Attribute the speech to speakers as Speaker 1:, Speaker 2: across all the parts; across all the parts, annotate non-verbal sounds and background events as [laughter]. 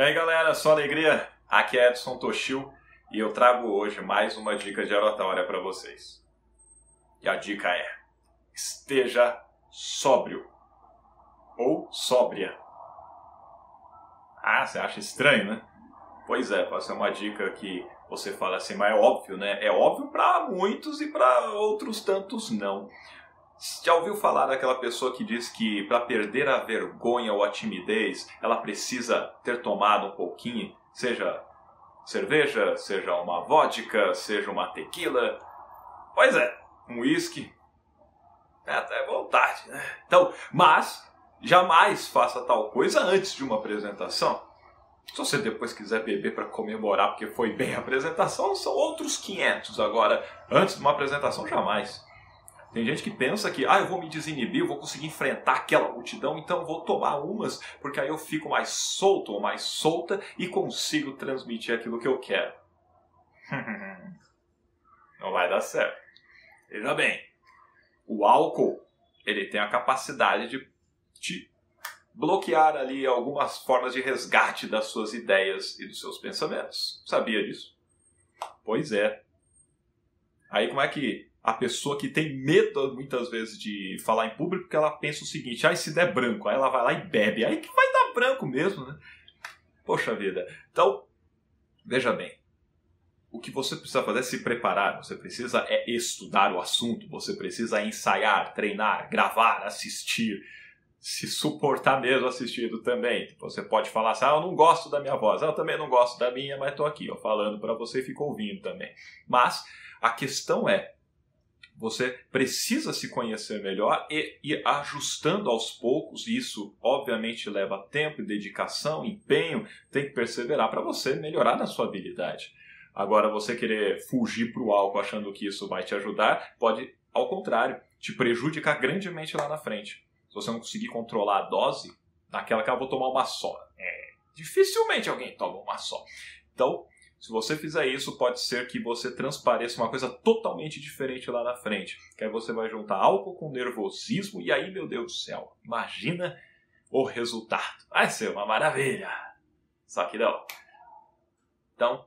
Speaker 1: E aí galera, só alegria? Aqui é Edson Toshio e eu trago hoje mais uma dica de oratória para vocês. E a dica é: esteja sóbrio ou sóbria. Ah, você acha estranho, né? Pois é, pode ser uma dica que você fala assim, mas é óbvio, né? É óbvio para muitos e para outros tantos não. Já ouviu falar daquela pessoa que diz que para perder a vergonha ou a timidez, ela precisa ter tomado um pouquinho, seja cerveja, seja uma vodka, seja uma tequila? Pois é, um whisky. É até vontade, né? Então, mas jamais faça tal coisa antes de uma apresentação. Se você depois quiser beber para comemorar porque foi bem a apresentação, são outros 500. Agora, antes de uma apresentação, jamais. Tem gente que pensa que, ah, eu vou me desinibir, eu vou conseguir enfrentar aquela multidão, então vou tomar umas, porque aí eu fico mais solto ou mais solta e consigo transmitir aquilo que eu quero. [laughs] Não vai dar certo. Veja bem, o álcool, ele tem a capacidade de te bloquear ali algumas formas de resgate das suas ideias e dos seus pensamentos. Sabia disso? Pois é. Aí como é que a pessoa que tem medo muitas vezes de falar em público, porque ela pensa o seguinte: ah, se der branco, aí ela vai lá e bebe, aí que vai dar branco mesmo, né? Poxa vida. Então, veja bem. O que você precisa fazer é se preparar, você precisa é estudar o assunto, você precisa ensaiar, treinar, gravar, assistir, se suportar mesmo assistindo também. Você pode falar assim, ah, eu não gosto da minha voz, eu também não gosto da minha, mas estou aqui ó, falando para você e fico ouvindo também. Mas a questão é, você precisa se conhecer melhor e ir ajustando aos poucos. Isso, obviamente, leva tempo, dedicação, empenho. Tem que perseverar para você melhorar na sua habilidade. Agora, você querer fugir para o álcool achando que isso vai te ajudar, pode, ao contrário, te prejudicar grandemente lá na frente. Se você não conseguir controlar a dose, naquela que eu vou tomar uma só. É, dificilmente alguém toma uma só. Então, se você fizer isso, pode ser que você transpareça uma coisa totalmente diferente lá na frente. Que aí você vai juntar álcool com nervosismo e aí, meu Deus do céu, imagina o resultado. Vai ser uma maravilha. Só que não. Então,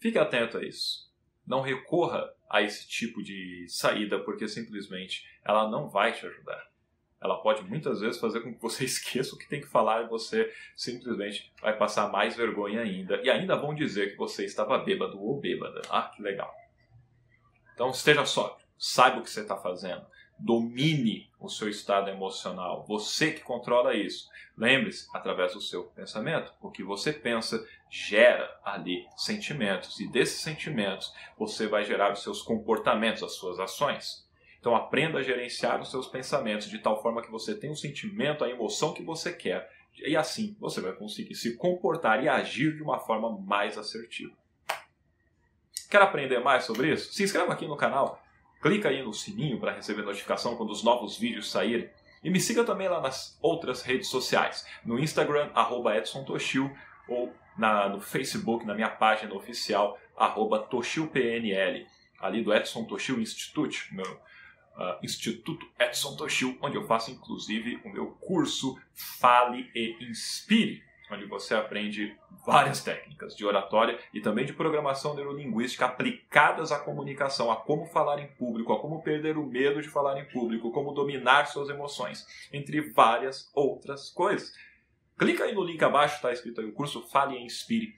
Speaker 1: fique atento a isso. Não recorra a esse tipo de saída porque simplesmente ela não vai te ajudar ela pode muitas vezes fazer com que você [laughs] esqueça o que tem que falar e você simplesmente vai passar mais vergonha ainda. E ainda vão dizer que você estava bêbado ou bêbada. Ah, que legal. Então esteja sóbrio, saiba o que você está fazendo, domine o seu estado emocional, você que controla isso. Lembre-se, através do seu pensamento, o que você pensa gera ali sentimentos, e desses sentimentos você vai gerar os seus comportamentos, as suas ações. Então aprenda a gerenciar os seus pensamentos de tal forma que você tenha o sentimento, a emoção que você quer. E assim você vai conseguir se comportar e agir de uma forma mais assertiva. Quer aprender mais sobre isso? Se inscreva aqui no canal, clica aí no sininho para receber notificação quando os novos vídeos saírem. E me siga também lá nas outras redes sociais, no Instagram, arroba Edson Toshio, ou na, no Facebook, na minha página oficial, arroba ali do Edson Toshio Institute, meu uh, Instituto Edson Toshio, onde eu faço inclusive o meu curso Fale e Inspire, onde você aprende várias técnicas de oratória e também de programação neurolinguística aplicadas à comunicação, a como falar em público, a como perder o medo de falar em público, como dominar suas emoções, entre várias outras coisas. Clica aí no link abaixo, está escrito aí o curso Fale e Inspire.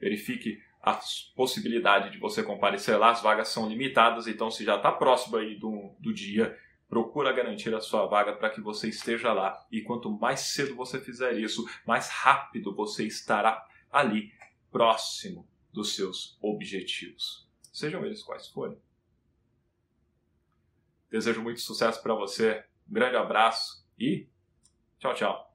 Speaker 1: Verifique a possibilidade de você comparecer lá, as vagas são limitadas, então se já está próximo aí do, do dia, procura garantir a sua vaga para que você esteja lá. E quanto mais cedo você fizer isso, mais rápido você estará ali, próximo dos seus objetivos, sejam eles quais forem. Desejo muito sucesso para você, um grande abraço e tchau, tchau.